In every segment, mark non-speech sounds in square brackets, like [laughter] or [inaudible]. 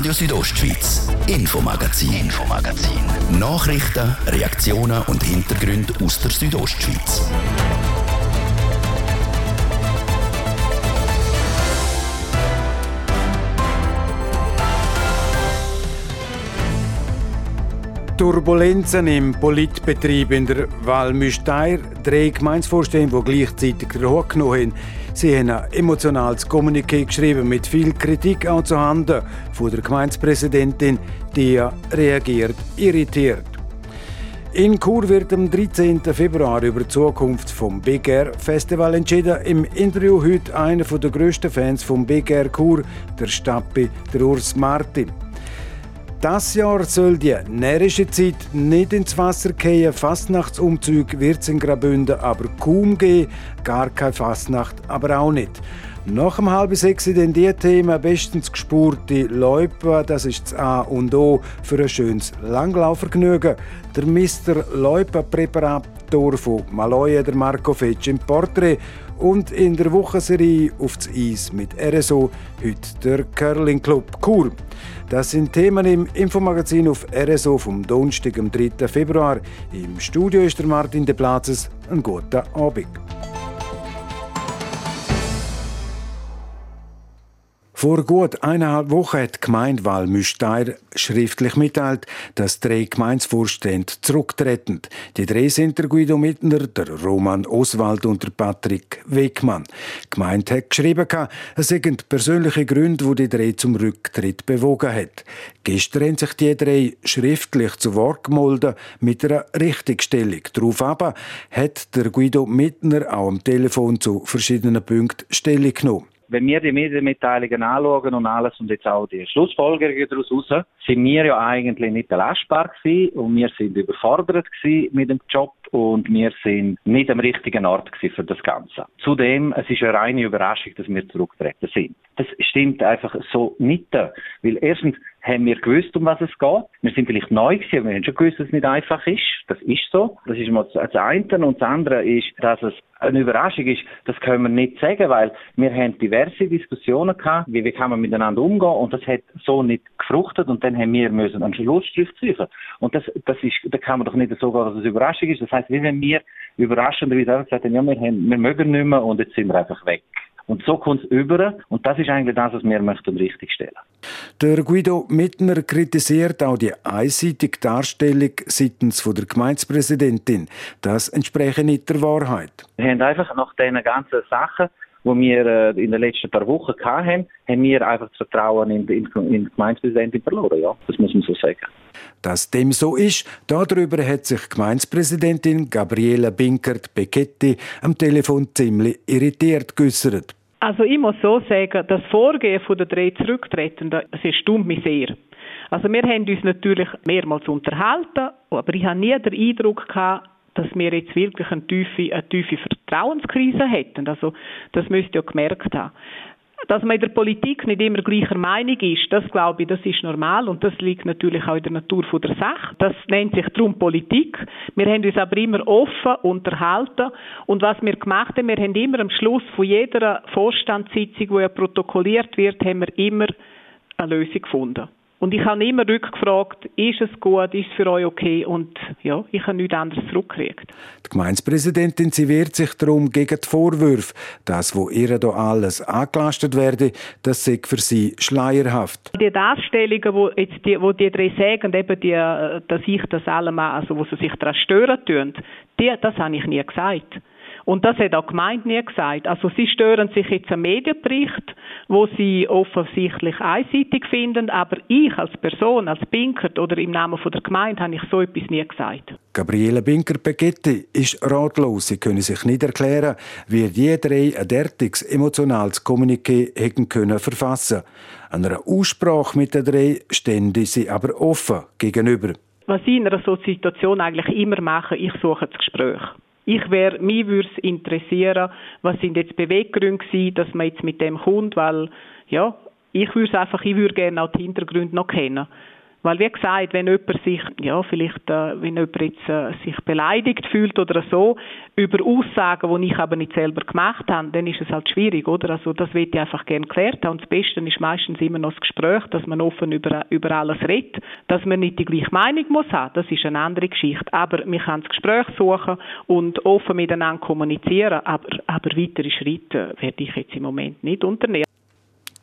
Radio Südostschweiz, Infomagazin, Infomagazin. Nachrichten, Reaktionen und Hintergründe aus der Südostschweiz. Turbulenzen im Politbetrieb in der Val Müsteir. Drei Gemeinsvorstände, die gleichzeitig den Hoch genommen haben, Sie haben ein emotionales Kommuniqué geschrieben mit viel Kritik auch zu Handen von der Gemeindepräsidentin, die reagiert irritiert. In Chur wird am 13. Februar über die Zukunft vom Big Air Festival entschieden. Im Interview heute einer der grössten Fans vom Big Air Chur, der Stappi, der Urs Martin. Das Jahr soll die närrische Zeit nicht ins Wasser fallen. Fastnachtsumzug wird es in Graubünden aber kaum geben. Gar keine Fastnacht, aber auch nicht. Nach dem halben sechs in die Themen bestens gespurte Loipa, das ist das A und O für ein schönes Langlaufvergnügen. Der Mr. Loipa Präparator von Maloja, der Marco Fetsch im Porträt und in der Wochenserie auf das Eis mit RSO, heute der Curling Club Chur. Das sind Themen im Infomagazin auf RSO vom Donnerstag, am 3. Februar. Im Studio ist der Martin De Platzes. Einen guten Abend. Vor gut eineinhalb Wochen hat die Gemeinde Walmüsteir schriftlich mitteilt, dass drei Gemeinsvorstände zurücktreten. Die drei sind der Guido Mittner, der Roman Oswald und der Patrick Wegmann. Die Gemeinde hat geschrieben, es seien persönliche Gründe, die die drei zum Rücktritt bewogen hat. Gestern haben sich die drei schriftlich zu Wort gemolden mit einer Richtigstellung. Darauf aber hat der Guido Mittner auch am Telefon zu verschiedenen Punkten Stellung genommen wenn wir die Medienmitteilungen anschauen und alles und jetzt auch die Schlussfolgerungen daraus raus, sind wir ja eigentlich nicht belastbar gewesen und wir sind überfordert gewesen mit dem Job und wir sind nicht am richtigen Ort für das Ganze. Zudem, es ist eine reine Überraschung, dass wir zurücktreten sind. Das stimmt einfach so nicht, weil erstens haben wir gewusst, um was es geht. Wir sind vielleicht neu gewesen, wir haben schon gewusst, dass es nicht einfach ist. Das ist so. Das ist mal das eine. Und das andere ist, dass es eine Überraschung ist, das können wir nicht sagen, weil wir haben diverse Diskussionen gehabt, wie, wie kann man miteinander umgehen und das hat so nicht gefruchtet und dann haben wir müssen einen Schlussstrich ziehen. Und das, das ist, da kann man doch nicht so gehen, dass es eine Überraschung ist. Das heißt, wie wenn wir überraschenderweise gesagt haben, ja, wir, haben, wir mögen nicht mehr und jetzt sind wir einfach weg. Und so kommt es über. Und das ist eigentlich das, was wir möchten richtig stellen. Der Guido Mittner kritisiert auch die einseitige Darstellung seitens der Gemeindepräsidentin. Das entspreche nicht der Wahrheit. Wir haben einfach nach diesen ganzen Sachen die wir äh, in den letzten paar Wochen hatten, haben wir einfach das Vertrauen in, in, in die Gemeindepräsidentin verloren. Ja, das muss man so sagen. Dass dem so ist, darüber hat sich Gemeindepräsidentin Gabriela Binkert-Becchetti am Telefon ziemlich irritiert geäußert. Also ich muss so sagen, das Vorgehen der drei Zurücktretenden, es stummt mich sehr. Also wir haben uns natürlich mehrmals unterhalten, aber ich habe nie den Eindruck gehabt, dass wir jetzt wirklich eine tiefe, eine tiefe Vertrauenskrise hätten. Also das müsst ihr ja gemerkt haben. Dass man in der Politik nicht immer gleicher Meinung ist, das glaube ich, das ist normal und das liegt natürlich auch in der Natur der Sache. Das nennt sich darum Politik. Wir haben uns aber immer offen unterhalten und was wir gemacht haben, wir haben immer am Schluss von jeder Vorstandssitzung, die ja protokolliert wird, haben wir immer eine Lösung gefunden. Und ich habe immer rückgefragt, ist es gut, ist es für euch okay? Und ja, ich habe nichts anderes zurückgekriegt. Die Gemeindepräsidentin, sie wehrt sich darum gegen die Vorwürfe, dass, wo ihr da alles angelastet werde, das sei für sie schleierhaft. Die Darstellungen, wo jetzt die, wo die drei sagen, eben die, äh, dass ich das allemal, also wo sie sich daran stören tun, die, das habe ich nie gesagt. Und das hat auch die Gemeinde nie gesagt. Also sie stören sich jetzt am Medienbericht, wo sie offensichtlich einseitig finden, aber ich als Person, als Binkert oder im Namen von der Gemeinde habe ich so etwas nie gesagt. Gabriele Binker-Begetti ist ratlos. Sie können sich nicht erklären, wie die drei ein derartiges emotionales Kommuniqué hätten können verfassen. Einer Aussprache mit den drei stände sie aber offen gegenüber. Was ich in einer solchen Situation eigentlich immer mache, ich suche das Gespräch. Ich wäre, mich würde es interessieren, was sind jetzt Beweggründe gewesen, dass man jetzt mit dem kommt, weil, ja, ich würde einfach, ich würde gerne auch die Hintergründe noch kennen. Weil, wie gesagt, wenn jemand sich, ja, vielleicht, äh, wenn jemand jetzt äh, sich beleidigt fühlt oder so, über Aussagen, die ich aber nicht selber gemacht habe, dann ist es halt schwierig, oder? Also, das wird ich einfach gerne klärt haben. Und das Beste ist meistens immer noch das Gespräch, dass man offen über, über alles redet, dass man nicht die gleiche Meinung muss haben. Das ist eine andere Geschichte. Aber wir können das Gespräch suchen und offen miteinander kommunizieren. Aber, aber weitere Schritte werde ich jetzt im Moment nicht unternehmen.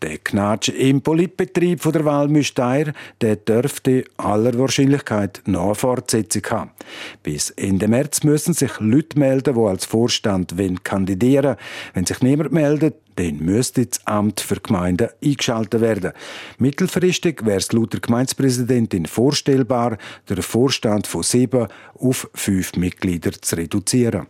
Der Knatsch im Politbetrieb von der Walmüsteier, der dürfte aller Wahrscheinlichkeit noch eine Fortsetzung haben. Bis Ende März müssen sich Leute melden, die als Vorstand kandidieren Wenn sich niemand meldet, dann müsste das Amt für Gemeinden eingeschaltet werden. Mittelfristig wäre es laut der Gemeindepräsidentin vorstellbar, den Vorstand von sieben auf fünf Mitglieder zu reduzieren.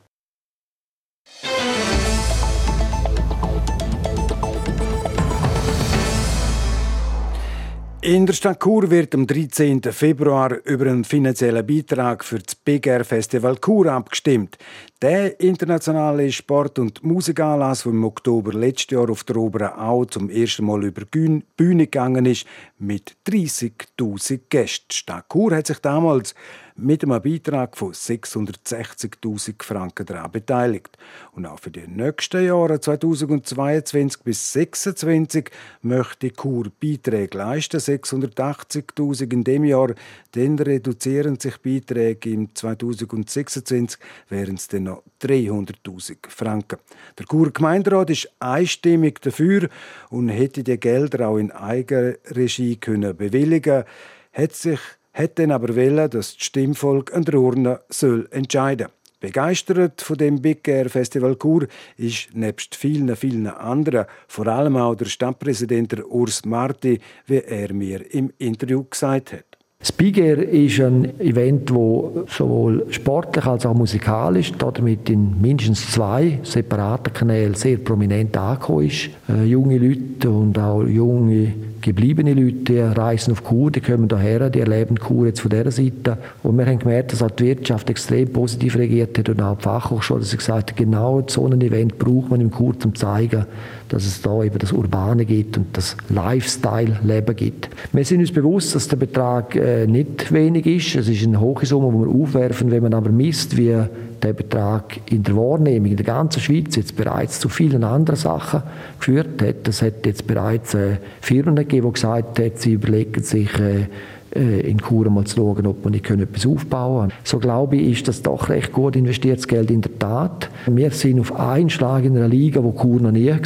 In der Stadt Chur wird am 13. Februar über einen finanziellen Beitrag für das Big Air Festival Chur abgestimmt. Der internationale Sport- und Musikanlass, der im Oktober letztes Jahr auf der Oberen Au zum ersten Mal über die Bühne gegangen ist, mit 30.000 Gästen. Stadt Chur hat sich damals mit einem Beitrag von 660.000 Franken daran beteiligt. Und auch für die nächsten Jahre 2022 bis 2026 möchte Kur Beiträge leisten, 680.000 in dem Jahr. Dann reduzieren sich Beiträge im 2026, wären es dann noch 300.000 Franken. Der Kur Gemeinderat ist einstimmig dafür und hätte die Gelder auch in Eigenregie können bewilligen, hat sich hat dann aber wollen, dass das Stimmvolk an der Urne soll entscheiden Begeistert von dem Big Air Festival Chur ist nebst vielen, vielen anderen, vor allem auch der Stadtpräsident Urs Marti, wie er mir im Interview gesagt hat. Das Big Air ist ein Event, das sowohl sportlich als auch musikalisch, damit in mindestens zwei separaten Kanälen sehr prominent angekommen ist. Äh, junge Leute und auch junge gebliebene Leute reisen auf Kur, die kommen hierher, die erleben Kur jetzt von dieser Seite. Und wir haben gemerkt, dass auch die Wirtschaft extrem positiv reagiert hat und auch die Fachhochschule, dass sie gesagt hat, genau so ein Event braucht man im Kur, um zu zeigen, dass es da eben das Urbane gibt und das Lifestyle-Leben gibt. Wir sind uns bewusst, dass der Betrag äh, nicht wenig ist. Es ist eine hohe Summe, die wir aufwerfen. Wenn man aber misst, wie der Betrag in der Wahrnehmung in der ganzen Schweiz jetzt bereits zu vielen anderen Sachen geführt hat. Das hat jetzt bereits äh, Firmen gegeben, die gesagt haben, sie überlegen sich, äh, äh, in Chur mal zu schauen, ob man nicht etwas aufbauen können. So glaube ich, ist das doch recht gut investiertes Geld in der Tat. Wir sind auf einen Schlag in einer Liga, wo Chur noch nie war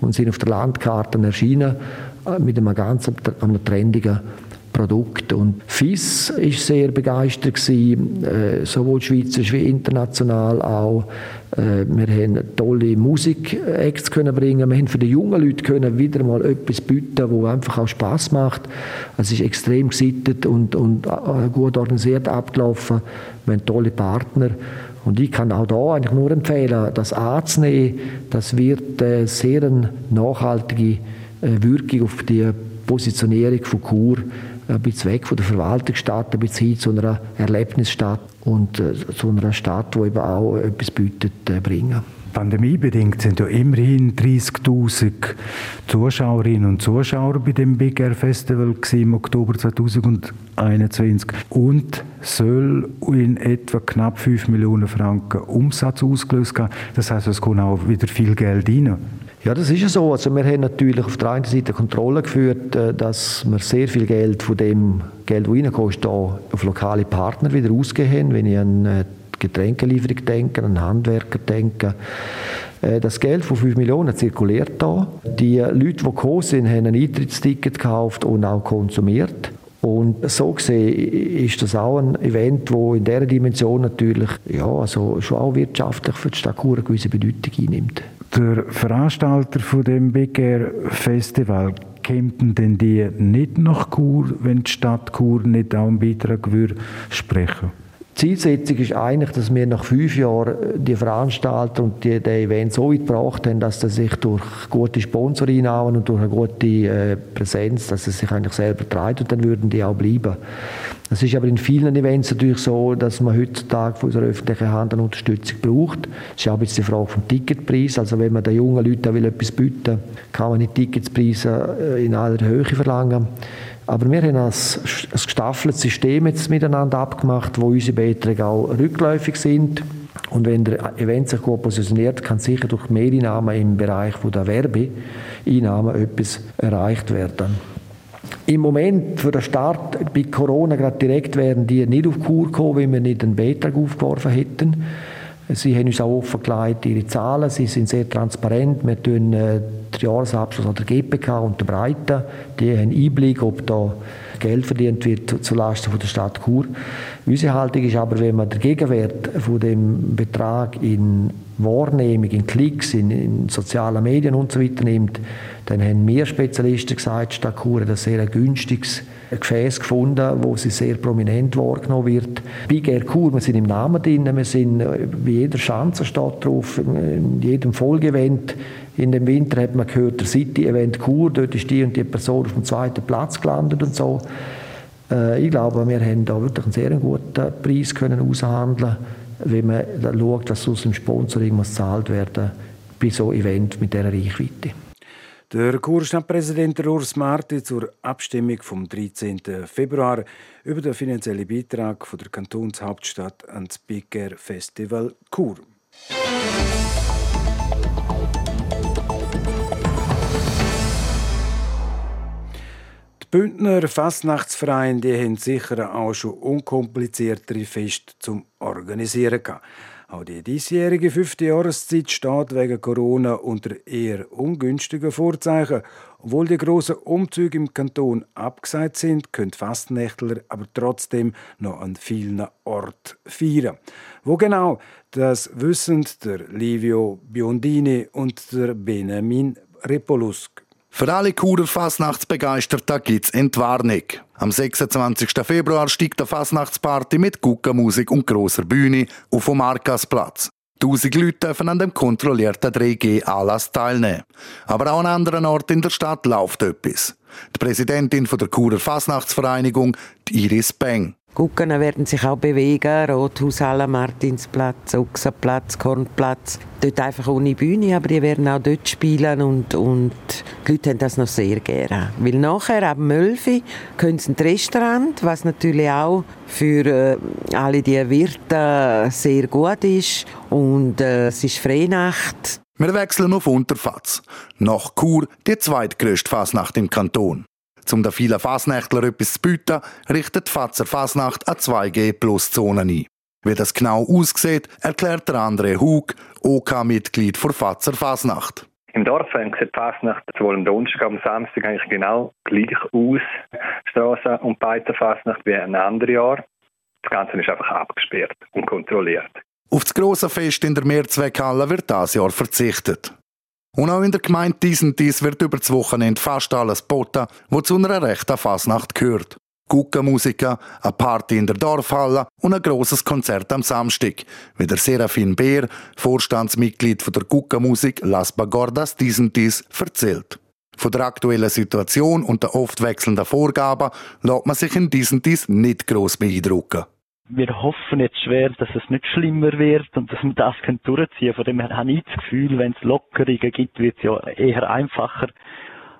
und sind auf der Landkarte erschienen äh, mit einem ganz einem trendigen Produkt. Und FIS ist sehr begeistert gewesen, äh, sowohl schweizerisch wie international auch. Äh, wir haben tolle Musik-Acts bringen. Wir haben für die jungen Leute können wieder mal etwas bieten, wo einfach auch Spaß macht. Es ist extrem gesittet und, und äh, gut organisiert abgelaufen. Wir haben tolle Partner. Und ich kann auch da eigentlich nur empfehlen, das anzunehmen. Das wird äh, sehr nachhaltige äh, Wirkung auf die Positionierung von Kur ein bisschen weg von der Verwaltungsstadt, ein bisschen hin zu einer Erlebnisstadt und äh, zu einer Stadt, die eben auch etwas bietet, äh, bringen. Pandemiebedingt sind ja immerhin 30.000 Zuschauerinnen und Zuschauer bei dem Big Air Festival im Oktober 2021 und soll in etwa knapp 5 Millionen Franken Umsatz ausgelöst haben. Das heißt, es kommt auch wieder viel Geld rein. Ja, das ist ja so. Also wir haben natürlich auf der einen Seite Kontrolle geführt, äh, dass wir sehr viel Geld von dem Geld, das reinkommt, auf lokale Partner wieder ausgehen. Wenn ich an äh, Getränkelieferung denke, an Handwerker denke, äh, das Geld von 5 Millionen zirkuliert da. Die Leute, die gekommen sind, haben ein Eintrittsticket gekauft und auch konsumiert. Und so gesehen ist das auch ein Event, wo in dieser Dimension natürlich ja, also schon auch wirtschaftlich für die Stadt Chur eine gewisse Bedeutung einnimmt. Der Veranstalter von dem Big Air Festival kämpfen denn die nicht nach Chur, wenn die Stadt Chur nicht auch einen Beitrag würde sprechen Zielsetzung ist eigentlich, dass wir nach fünf Jahren die Veranstalter und die, die Event so weit gebracht haben, dass sie sich durch gute Sponsoreinnahmen und durch eine gute äh, Präsenz, dass sie sich eigentlich selber treibt und dann würden die auch bleiben. Es ist aber in vielen Events natürlich so, dass man heutzutage von unserer öffentlichen Hand eine Unterstützung braucht. Es ist auch bisschen die Frage vom Ticketpreis. Also wenn man den jungen Leuten etwas bieten will, kann man die Ticketspreise äh, in aller Höhe verlangen. Aber wir haben ein, ein gestaffeltes System jetzt miteinander abgemacht, wo unsere Beiträge auch rückläufig sind. Und wenn der Event sich gut positioniert, kann sicher durch Mehreinnahmen im Bereich der Werbeeinnahmen etwas erreicht werden. Im Moment für den Start bei Corona gerade direkt wären die nicht auf Kur gekommen, wenn wir nicht einen Beitrag aufgeworfen hätten. Sie haben uns auch offengelegt, ihre Zahlen, sie sind sehr transparent. Wir tun äh, den Jahresabschluss an der GPK unterbreiten. Die haben Einblick, ob da Geld verdient wird zulasten von der Stadt Chur. Unsere Haltung ist aber, wenn man den Gegenwert von dem Betrag in Wahrnehmung, in Klicks, in, in sozialen Medien und so nimmt, dann haben wir Spezialisten gesagt, Stadt Chur hat ein sehr günstiges Gefäß gefunden, wo sie sehr prominent wahrgenommen wird. Big Air Chur, wir sind im Namen drin, wir sind äh, bei jeder Schanze steht drauf, in jedem Folgeevent. In dem Winter hat man gehört, der City-Event Chur, dort ist die und die Person auf dem zweiten Platz gelandet und so. Äh, ich glaube, wir haben da wirklich einen sehr guten Preis können aushandeln wenn man schaut, dass aus dem Sponsoring muss gezahlt werden bei so einem Event mit dieser Reichweite. Der Kurstadtpräsident Urs Marti zur Abstimmung vom 13. Februar über den finanziellen Beitrag von der Kantonshauptstadt ans Big Air Festival Chur. Die Bündner Fastnachtsvereine haben sicher auch schon unkompliziertere Feste zum Organisieren gehabt. Auch die diesjährige fünfte Jahreszeit steht wegen Corona unter eher ungünstigen Vorzeichen. Obwohl die grossen Umzüge im Kanton abgesagt sind, können Fastnächtler aber trotzdem noch an vielen Orten feiern. Wo genau, das wissen der Livio Biondini und der Benjamin Repolusk. Für alle Churer Fasnachtsbegeisterten gibt's Entwarnung. Am 26. Februar steigt der Fasnachtsparty mit Guckermusik und grosser Bühne auf dem Markasplatz. Tausend Leute dürfen an dem kontrollierten 3G-Anlass teilnehmen. Aber auch an anderen Orten in der Stadt läuft etwas. Die Präsidentin der Churer Fasnachtsvereinigung, Iris Beng. Gucken werden sich auch bewegen. Rothaushalle, Martinsplatz, Ochsenplatz, Kornplatz. Dort einfach ohne Bühne, aber die werden auch dort spielen und, und die Leute haben das noch sehr gerne. Weil nachher, ab 11 können sie ins Restaurant, was natürlich auch für äh, alle die Wirte sehr gut ist. Und äh, es ist Freinacht. Wir wechseln auf Unterfatz. Nach Chur die zweitgrößte Fasnacht im Kanton. Um den vielen Fasnächtler etwas zu bieten, richtet Fazer Fasnacht eine 2G-Plus-Zone ein. Wie das genau aussieht, erklärt der André Hug, OK-Mitglied OK der Fazer Fasnacht. Im Dorf sieht die Fasnacht sowohl am Donnerstag als am Samstag eigentlich genau gleich aus. Straße und Fasnacht wie ein anderes Jahr. Das Ganze ist einfach abgesperrt und kontrolliert. Auf das grosse Fest in der Mehrzweckhalle wird dieses Jahr verzichtet. Und auch in der Gemeinde Dies wird über das Wochenende fast alles geboten, was zu einer rechten Fasnacht gehört. Guckenmusiker, eine Party in der Dorfhalle und ein grosses Konzert am Samstag, wie der Serafin Beer, Vorstandsmitglied von der Guckenmusik Las Bagordas Dies erzählt. Von der aktuellen Situation und den oft wechselnden Vorgaben lässt man sich in Dies nicht gross beeindrucken wir hoffen jetzt schwer, dass es nicht schlimmer wird und dass wir das durchziehen können. Von dem her habe ich das Gefühl, wenn es Lockerungen gibt, wird es ja eher einfacher.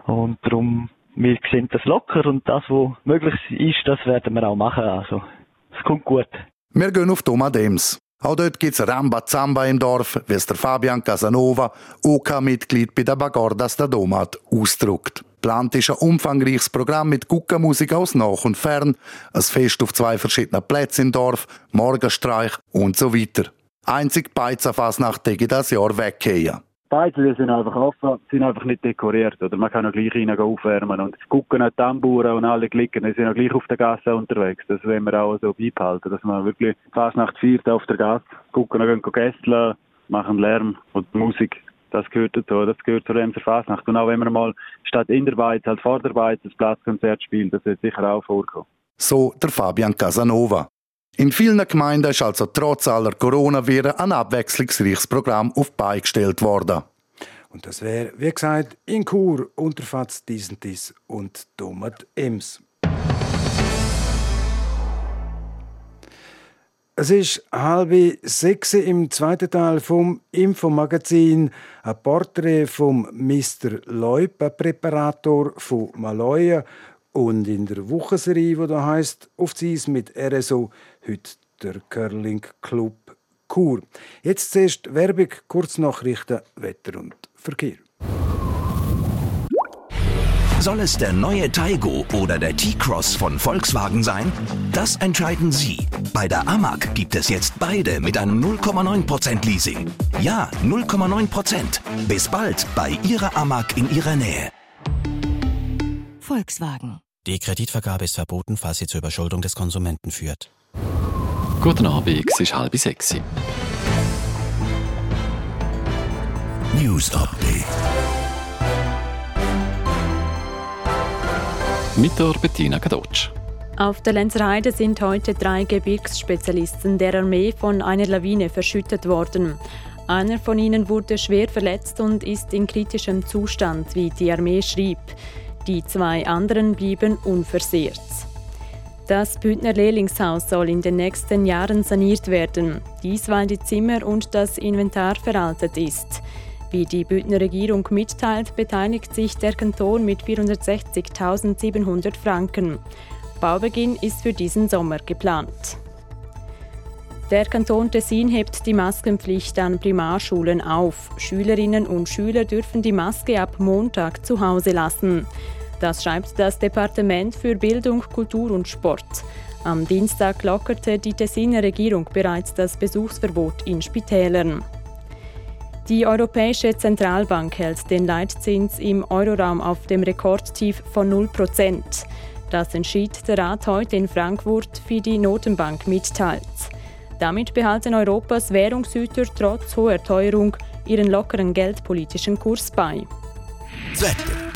Und darum, wir sehen das locker und das, was möglich ist, das werden wir auch machen. Also, es kommt gut. Wir gehen auf Domadems. Auch dort gibt es Ramba Zamba im Dorf, wie es der Fabian Casanova, OK-Mitglied bei der Bagordas der Domat, ausdrückt. Plant ist ein umfangreiches Programm mit Guckermusik aus Nach und Fern, ein Fest auf zwei verschiedenen Plätzen im Dorf, Morgenstreich und so weiter. Einzig Beizerfassnacht täge das Jahr weggehen. Beide sind einfach offen, sind einfach nicht dekoriert. Oder man kann auch gleich rein aufwärmen. Und gucken auch Tamburen und alle Klicken, die sind auch gleich auf der Gasse unterwegs. Das wollen wir auch so beibehalten, dass man wirklich fast Fasnacht feiert auf der Gasse. Gucken, gehen gästeln, machen Lärm und Musik das gehört dazu, das gehört zur Emser Fasnacht. Und auch wenn man mal statt in der Beiz halt vor der Beiz das Platzkonzert spielt, das wird sicher auch vorkommen. So der Fabian Casanova. In vielen Gemeinden ist also trotz aller Coronaviren ein abwechslungsreiches Programm auf beigestellt worden. Und das wäre, wie gesagt, in Chur, Unterfatz, Diesentis und Domat Ems. Es ist halb sechs im zweiten Teil vom Infomagazin. Ein Porträt vom Mr. Leub, Präparator von Maloja. Und in der Wochenserie, die da heißt Auf die Eis mit RSO, heute der Curling Club Chur. Jetzt zuerst Werbung, Kurznachrichten, Wetter und Verkehr. Soll es der neue Taigo oder der T-Cross von Volkswagen sein? Das entscheiden Sie. Bei der Amag gibt es jetzt beide mit einem 0,9% Leasing. Ja, 0,9%. Bis bald bei Ihrer Amag in Ihrer Nähe. Volkswagen. Die Kreditvergabe ist verboten, falls sie zur Überschuldung des Konsumenten führt. Guten Abend, es ist halb sechs. News Update. Mit der Bettina Gadotsch. Auf der Lenzerheide sind heute drei Gebirgsspezialisten der Armee von einer Lawine verschüttet worden. Einer von ihnen wurde schwer verletzt und ist in kritischem Zustand, wie die Armee schrieb. Die zwei anderen blieben unversehrt. Das Bündner Lehrlingshaus soll in den nächsten Jahren saniert werden. Dies, weil die Zimmer und das Inventar veraltet ist. Wie die Bündner Regierung mitteilt, beteiligt sich der Kanton mit 460.700 Franken. Baubeginn ist für diesen Sommer geplant. Der Kanton Tessin hebt die Maskenpflicht an Primarschulen auf. Schülerinnen und Schüler dürfen die Maske ab Montag zu Hause lassen. Das schreibt das Departement für Bildung, Kultur und Sport. Am Dienstag lockerte die Tessiner Regierung bereits das Besuchsverbot in Spitälern. Die Europäische Zentralbank hält den Leitzins im Euroraum auf dem Rekordtief von 0%. Das entschied der Rat heute in Frankfurt, wie die Notenbank mitteilt. Damit behalten Europas Währungshüter trotz hoher Teuerung ihren lockeren geldpolitischen Kurs bei. Wetter.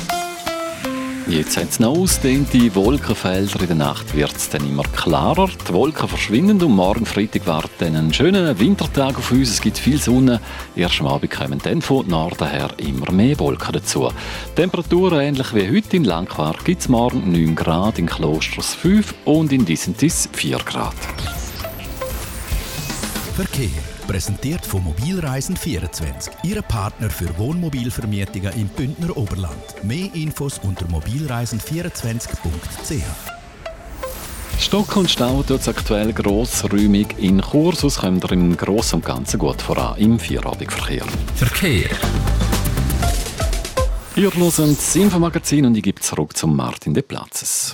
Jetzt hat es noch ausdehnte Wolkenfelder. In der Nacht wird es dann immer klarer. Die Wolken verschwinden und morgen Freitag warten ein schöner Wintertag auf uns. Es gibt viel Sonne. Erst am Abend kommen dann von Norden her immer mehr Wolken dazu. Temperaturen ähnlich wie heute in Langquart gibt es morgen 9 Grad, in Klosters 5 und in Dissentis 4 Grad. Verkehr. Präsentiert von Mobilreisen24, Ihre Partner für Wohnmobilvermietungen im Bündner Oberland. Mehr Infos unter mobilreisen24.ch. Stock und Stau tut es aktuell grossräumig in Chur, sonst kommt ihr im Großen und Ganzen gut voran im Vierabendverkehr. Verkehr. Ihr hört das Infomagazin und ich gebe zurück zum Martin de Platzes.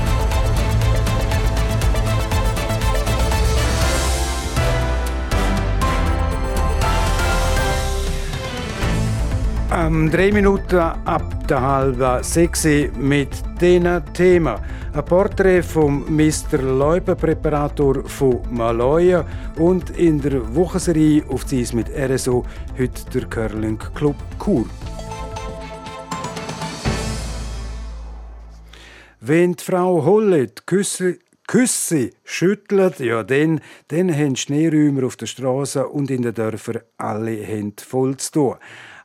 Ähm, drei Minuten ab der halben sechs mit diesen Thema. Ein Porträt vom Mr. Leubenpräparator von Maloja und in der Wochenserie auf die mit RSO heute der Curling Club Chur. Wenn die Frau Hollet Küsse Küsse schüttelt, ja, dann, dann haben Schneeräumer auf der Straße und in den Dörfern alle Hände voll zu tun.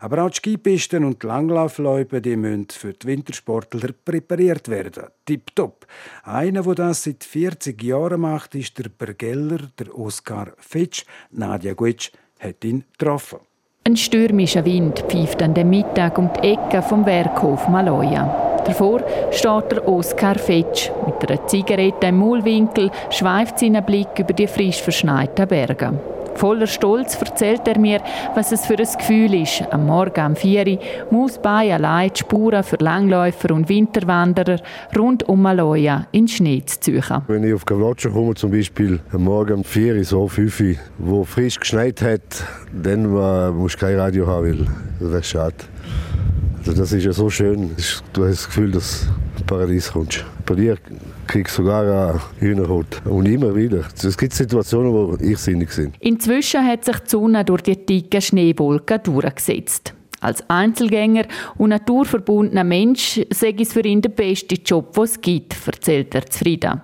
Aber auch die Skipisten und die Langlaufläufe die müssen für die Wintersportler präpariert werden. Tipptopp. Einer, der das seit 40 Jahren macht, ist der Bergeller, der Oskar Fitsch. Nadja Guitsch hat ihn getroffen. Ein stürmischer Wind pfeift an dem Mittag um die Ecke vom Werkhof Maloja. Davor steht der Oskar Fetsch. Mit einer Zigarette im Maulwinkel schweift seinen Blick über die frisch verschneiten Berge. Voller Stolz erzählt er mir, was es für ein Gefühl ist, am Morgen um 4 Uhr Mausbein allein die Spuren für Langläufer und Winterwanderer rund um Maloja in Schnee zu ziehen. Wenn ich auf Gavlotscha komme, zum Beispiel am Morgen um 4 Uhr, so 5 Uhr, wo frisch geschneit hat, dann musst du kein Radio haben, weil das ist schade. Also das ist ja so schön. Du hast das Gefühl, dass Paradies kommst. Bei dir kriegst du sogar eine Hühnerhaut. Und immer wieder. Es gibt Situationen, wo ich sinnig sind. Inzwischen hat sich die Sonne durch die dicken Schneewolken durchgesetzt. Als Einzelgänger und naturverbundener Mensch sei es für ihn der beste Job, den es gibt, erzählt er zufrieden.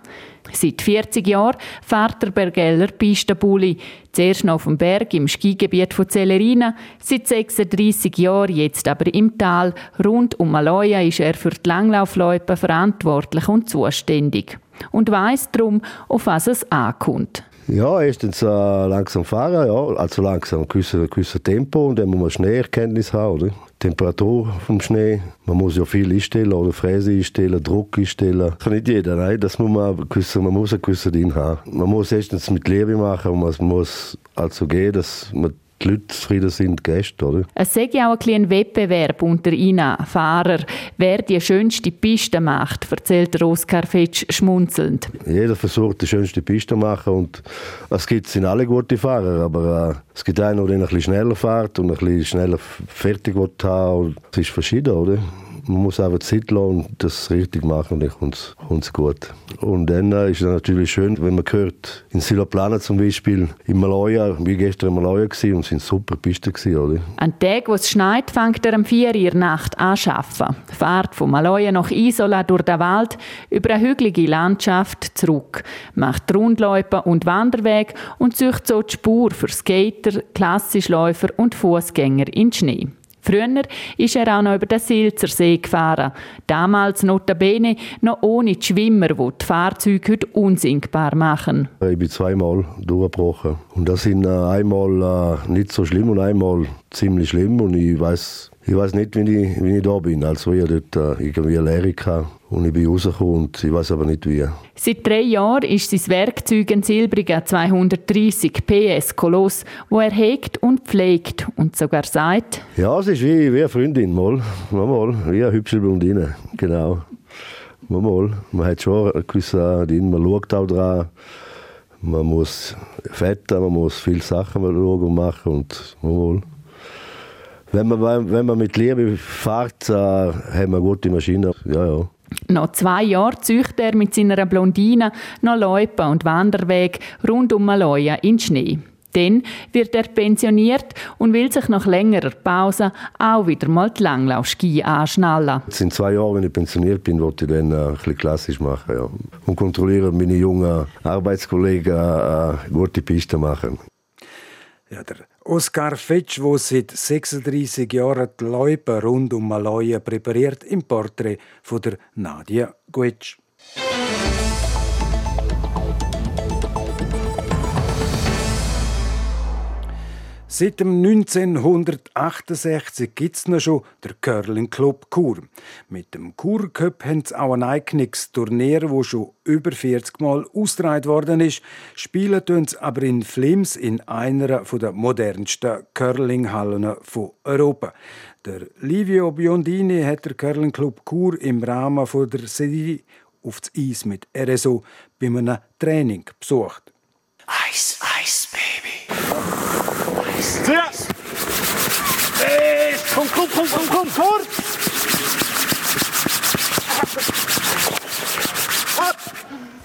Seit 40 Jahren fährt der Bergeller Pistenbully. Zuerst noch auf dem Berg im Skigebiet von Celerina, seit 36 Jahren jetzt aber im Tal. Rund um Maloja ist er für die Langlaufloipen verantwortlich und zuständig. Und weiss darum, auf was es ankommt. Ja, erstens äh, langsam fahren, ja, also langsam, ein gewisses Tempo und dann muss man Schneeerkenntnis haben, oder? Temperatur vom Schnee, man muss ja viel einstellen, oder Fräse einstellen, Druck einstellen. Kann nicht jeder, nein, das muss man, gewissen, man muss ein gewisses Ding haben. Man muss erstens mit Liebe machen und man muss also gehen, dass man die Leute zufrieden sind, Gäste, oder? Es sei auch ein kleiner Wettbewerb unter ihnen Fahrern, wer die schönste Piste macht, erzählt Oskar Fetsch schmunzelnd. Jeder versucht, die schönste Piste zu machen und es gibt sind alle gute Fahrer, aber äh, es gibt einen, der ein bisschen schneller fährt und ein bisschen schneller fertig wird haben. Es ist verschieden, oder? Man muss einfach Zeit lassen und das richtig machen und dann kommt es gut. Und dann äh, ist es natürlich schön, wenn man hört, in Siloplana zum Beispiel, in Maloja, wie gestern in Maloja gewesen, und sind super Pisten gewesen, oder? An Tag, wo es schneit, fängt er um 4 Uhr Nacht an zu arbeiten. Fahrt von Maloja nach Isola durch den Wald über eine hügelige Landschaft zurück, macht Rundläufe und Wanderweg und sucht so die Spur für Skater, Klassischläufer und Fußgänger in Schnee. Früher ist er auch noch über den Silzersee gefahren. Damals notabene noch ohne die Schwimmer, die die Fahrzeuge heute unsinkbar machen. Ich bin zweimal durchgebrochen. Und das sind äh, einmal äh, nicht so schlimm und einmal ziemlich schlimm. Und ich weiß ich weiß nicht, wie ich, wie ich da bin. Also ich dort äh, irgendwie gehabt und ich bin rausgekommen und ich weiß aber nicht wie. Seit drei Jahren ist sein Werkzeug ein silbriger 230 PS Koloss, wo er hegt und pflegt und sogar sagt... Ja, es ist wie, wie eine Freundin, mal, mal, wie eine hübsche Blondine, genau. Mal, man hat schon ein gewisses Ding, man schaut auch dran, man muss fetten, man muss viele Sachen schauen und machen und mal. Wenn man, wenn man mit Liebe fährt, äh, haben wir gute Maschinen. Ja, ja. Noch zwei Jahre züchtet er mit seiner Blondine noch Loipen und Wanderweg rund um Maloja in Schnee. Dann wird er pensioniert und will sich nach längerer Pause auch wieder mal die Langlaufski anschnallen. Es sind zwei Jahre, wenn ich pensioniert bin, wollte ich dann äh, ein bisschen klassisch machen. Ja. Und kontrollieren meine jungen Arbeitskollegen äh, gute Pisten machen. Ja, der Oskar Fetsch, der seit 36 Jahren die Leute rund um Maloja präpariert, im Porträt von der Nadia Guetsch. Seit dem 1968 gibt es noch schon den Curling Club Chur. Mit dem Chur Cup haben sie auch ein eigenes Turnier, das schon über 40 Mal ausgetragen worden ist. Spielen tun sie aber in Flims in einer der modernsten Curlinghallen von Europa. Der Livio Biondini hat der Curling Club Chur im Rahmen der Serie auf das Eis mit RSO bei einem Training besucht. Ice, Ice, Baby. Ja. Hey, kom, kom, kom, kom, kom, voor!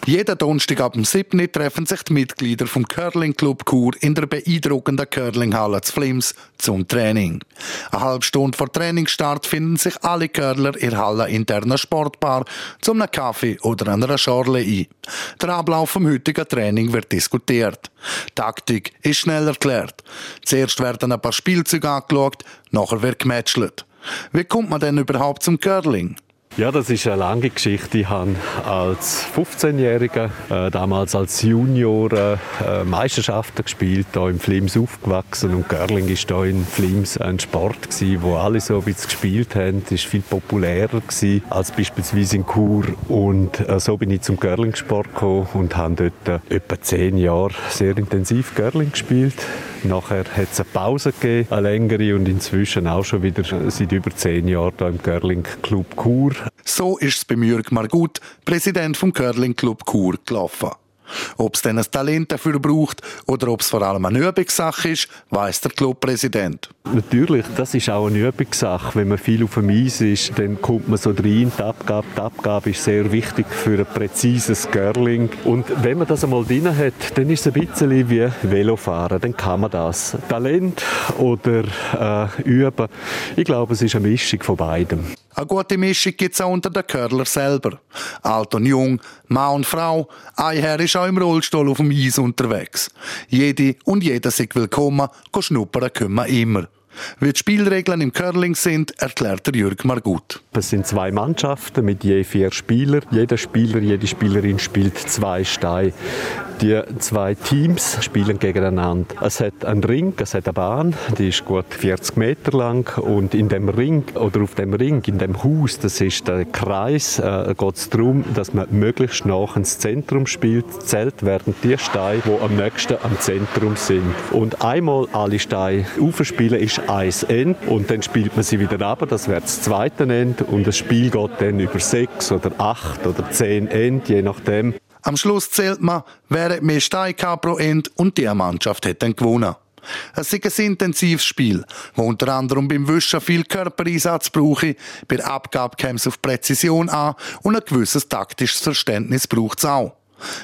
Jeden Donnerstag ab dem 7. treffen sich die Mitglieder vom Curling Club Chur in der beeindruckenden Curlinghalle zu Flims zum Training. Eine halbe Stunde vor Trainingsstart finden sich alle Curler in der Halle interner Sportbar zum einem Kaffee oder einer Schorle ein. Der Ablauf vom heutigen Training wird diskutiert. Taktik ist schnell erklärt. Zuerst werden ein paar Spielzüge angeschaut, nachher wird gematcht. Wie kommt man denn überhaupt zum Curling? Ja, das ist eine lange Geschichte. Ich habe als 15-Jähriger, äh, damals als Junior, äh, Meisterschaften gespielt, hier im Flims aufgewachsen und Curling ist hier in Flims ein Sport gewesen, wo alle so ein bisschen gespielt haben. Es war viel populärer gewesen als beispielsweise in Chur und äh, so bin ich zum Curling-Sport gekommen und habe dort äh, etwa zehn Jahre sehr intensiv Curling gespielt. Nachher hat es eine Pause gegeben, eine längere und inzwischen auch schon wieder seit über zehn Jahren hier im Curling Club Chur. So ist es bei Jürg Margut, Präsident vom Curling Club Chur, gelaufen. Ob es dann ein Talent dafür braucht oder ob es vor allem eine Übungssache ist, weiss der Clubpräsident. Natürlich, das ist auch eine Übungssache. Wenn man viel auf dem Eis ist, dann kommt man so rein. Die Abgabe, die Abgabe ist sehr wichtig für ein präzises Curling. Und wenn man das einmal drin hat, dann ist es ein bisschen wie Velofahren. Dann kann man das. Talent oder äh, Üben. Ich glaube, es ist eine Mischung von beidem. Eine gute Mischung gibt es auch unter den Curler selber. Alt und jung, Mann und Frau, ein Herr ist auch im Rollstuhl auf dem Eis unterwegs. Jede und jeder sind willkommen, schnuppern können wir immer. Wie die Spielregeln im Curling sind, erklärt der Jürg Margut. Es sind zwei Mannschaften mit je vier Spielern. Jeder Spieler, jede Spielerin spielt zwei Steine. Die zwei Teams spielen gegeneinander. Es hat einen Ring, es hat eine Bahn, die ist gut 40 Meter lang und in dem Ring oder auf dem Ring, in dem Haus, das ist der Kreis, äh, geht es darum, dass man möglichst nach ins Zentrum spielt. Zählt werden die Steine, die am nächsten am Zentrum sind. Und einmal alle Steine aufspielen ist ein End und dann spielt man sie wieder ab. Das wäre das zweite End und das Spiel geht dann über sechs oder acht oder zehn End, je nachdem. Am Schluss zählt man, wer hat mehr Steine pro End und die Mannschaft hat dann gewonnen. Es ist ein intensives Spiel, wo unter anderem beim Wischen viel Körpereinsatz brauche, bei Abgabe käme es auf Präzision an und ein gewisses taktisches Verständnis braucht es auch.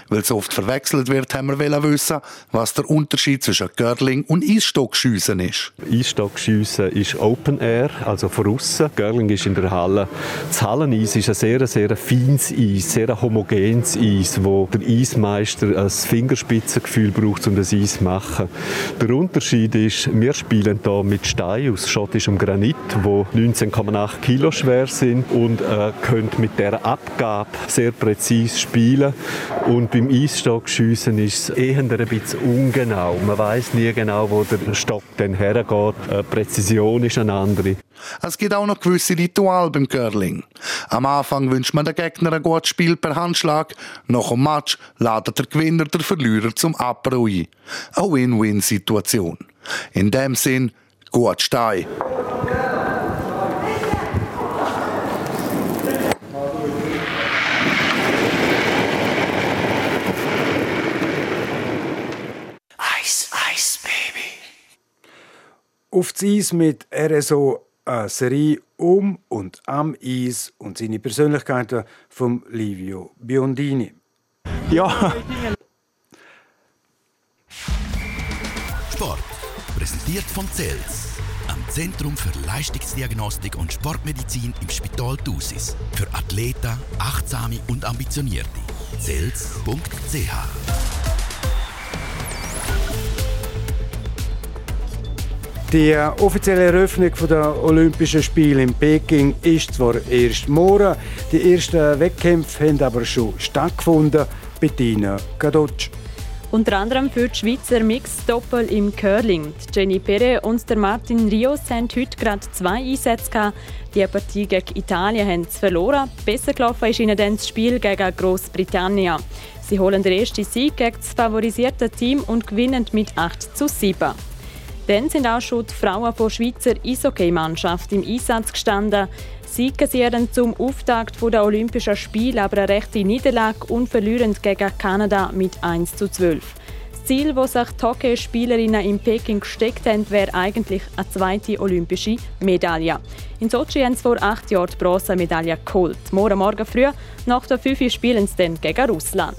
Weil es oft verwechselt wird, haben wir wissen, was der Unterschied zwischen Girling und Eisstockschiessen ist. Eisstockschiessen ist Open Air, also von außen. Girling ist in der Halle. Das Halleneis ist ein sehr, sehr feines Eis, sehr homogenes Eis, wo der Eismeister ein Fingerspitzengefühl braucht, um das Eis zu machen. Der Unterschied ist, wir spielen hier mit Steinen aus schottischem Granit, wo 19,8 Kilo schwer sind und äh, können mit der Abgabe sehr präzise spielen und beim Eisstockschiessen ist es eher ein bisschen ungenau. Man weiß nie genau, wo der Stock dann hergeht. Die Präzision ist eine andere. Es gibt auch noch gewisse Rituale beim Curling. Am Anfang wünscht man den Gegner ein gutes Spiel per Handschlag. Nach dem Match ladet der Gewinner der Verlierer zum Apero ein. Eine Win-Win-Situation. In dem Sinn, gut Stein. Auf das Eis mit RSO eine Serie um und am Eis und seine Persönlichkeiten von Livio Biondini. Ja. Sport. Präsentiert von CELS. Am Zentrum für Leistungsdiagnostik und Sportmedizin im Spital Thusis. Für Athleten, Achtsame und Ambitionierte. CELS.ch Die offizielle Eröffnung der Olympischen Spiele in Peking ist zwar erst morgen, die ersten Wettkämpfe haben aber schon stattgefunden. Bettina Gadotsch. Unter anderem für die Schweizer Mix-Doppel im Curling. Jenny Perre und Martin Rios haben heute gerade zwei Einsätze. Die Partie gegen Italien haben sie verloren. Besser gelaufen ist ihnen dann das Spiel gegen Großbritannien. Sie holen den ersten Sieg gegen das favorisierte Team und gewinnen mit 8 zu 7. Dann sind auch schon die Frauen der Schweizer Eishockey-Mannschaft im Einsatz gestanden. Sie kassieren zum Auftakt der Olympischen Spiele aber eine rechte Niederlage und verlieren gegen Kanada mit 1 zu 12. Das Ziel, das sich die Hockeyspielerinnen in Peking gesteckt haben, wäre eigentlich eine zweite olympische Medaille. In Sochi haben sie vor acht Jahren die Bronzemedaille geholt. Morgen Morgen früh, nach der 5 spielen sie dann gegen Russland.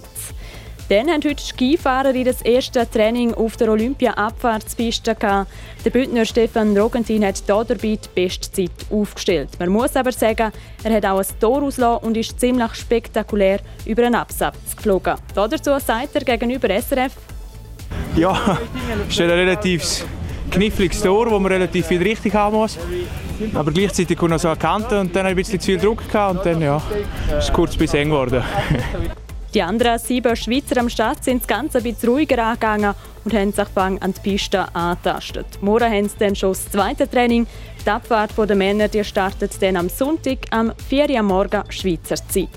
Dann haben heute die Skifahrer das erste Training auf der Olympia-Abfahrtspiste Der Bündner Stefan Rogentin hat hier dabei die Bestzeit aufgestellt. Man muss aber sagen, er hat auch ein Tor ausgelassen und ist ziemlich spektakulär über einen Absatz geflogen. Dazu sagt er gegenüber SRF. Ja, es ist ein relativ kniffliges Tor, wo man relativ viel richtig haben muss. Aber gleichzeitig kommt noch so eine Kante und dann ein bisschen zu viel Druck und dann ja, ist es kurz bis eng geworden. [laughs] Die anderen sieben Schweizer am Start sind das Ganze ein bisschen ruhiger angegangen und haben sich an die Piste angetastet. Morgen haben sie dann schon das zweite Training. Die Abfahrt der Männer die startet dann am Sonntag am 4 Uhr morgen Schweizer Zeit.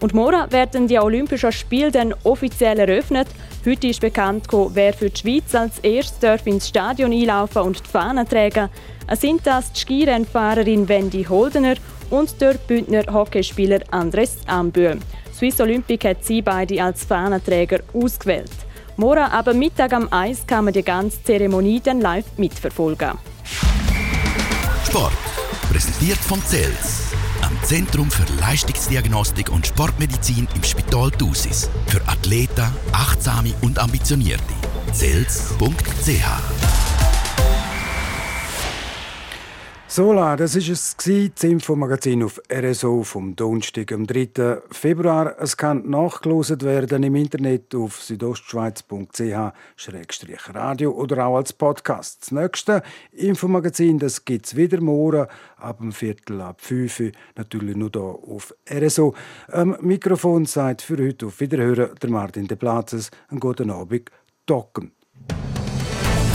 Und morgen werden die Olympischen Spiele dann offiziell eröffnet. Heute ist bekannt, wer für die Schweiz als erstes ins Stadion einlaufen und die Fahnen tragen. Es sind das die Skirennfahrerin Wendy Holdener und der Bündner Hockeyspieler Andres Ambühl. Swiss Olympic hat sie beide als Fahnenträger ausgewählt. Morgen aber Mittag am Eis kann man die ganze Zeremonie dann live mitverfolgen. Sport. Präsentiert von CELS. Am Zentrum für Leistungsdiagnostik und Sportmedizin im Spital Thusis. Für Athleten, Achtsame und Ambitionierte. CELS.ch Sola, das ist es das Infomagazin auf RSO vom Donnerstag, am 3. Februar. Es kann nachgelost werden im Internet auf südostschweiz.ch-radio oder auch als Podcast. Das nächste Infomagazin, gibt es wieder morgen ab dem Viertel ab 5 Uhr, natürlich nur hier auf RSO. Am Mikrofon sagt für heute auf Wiederhören der Martin de Platzes. Einen guten Abend, Docken.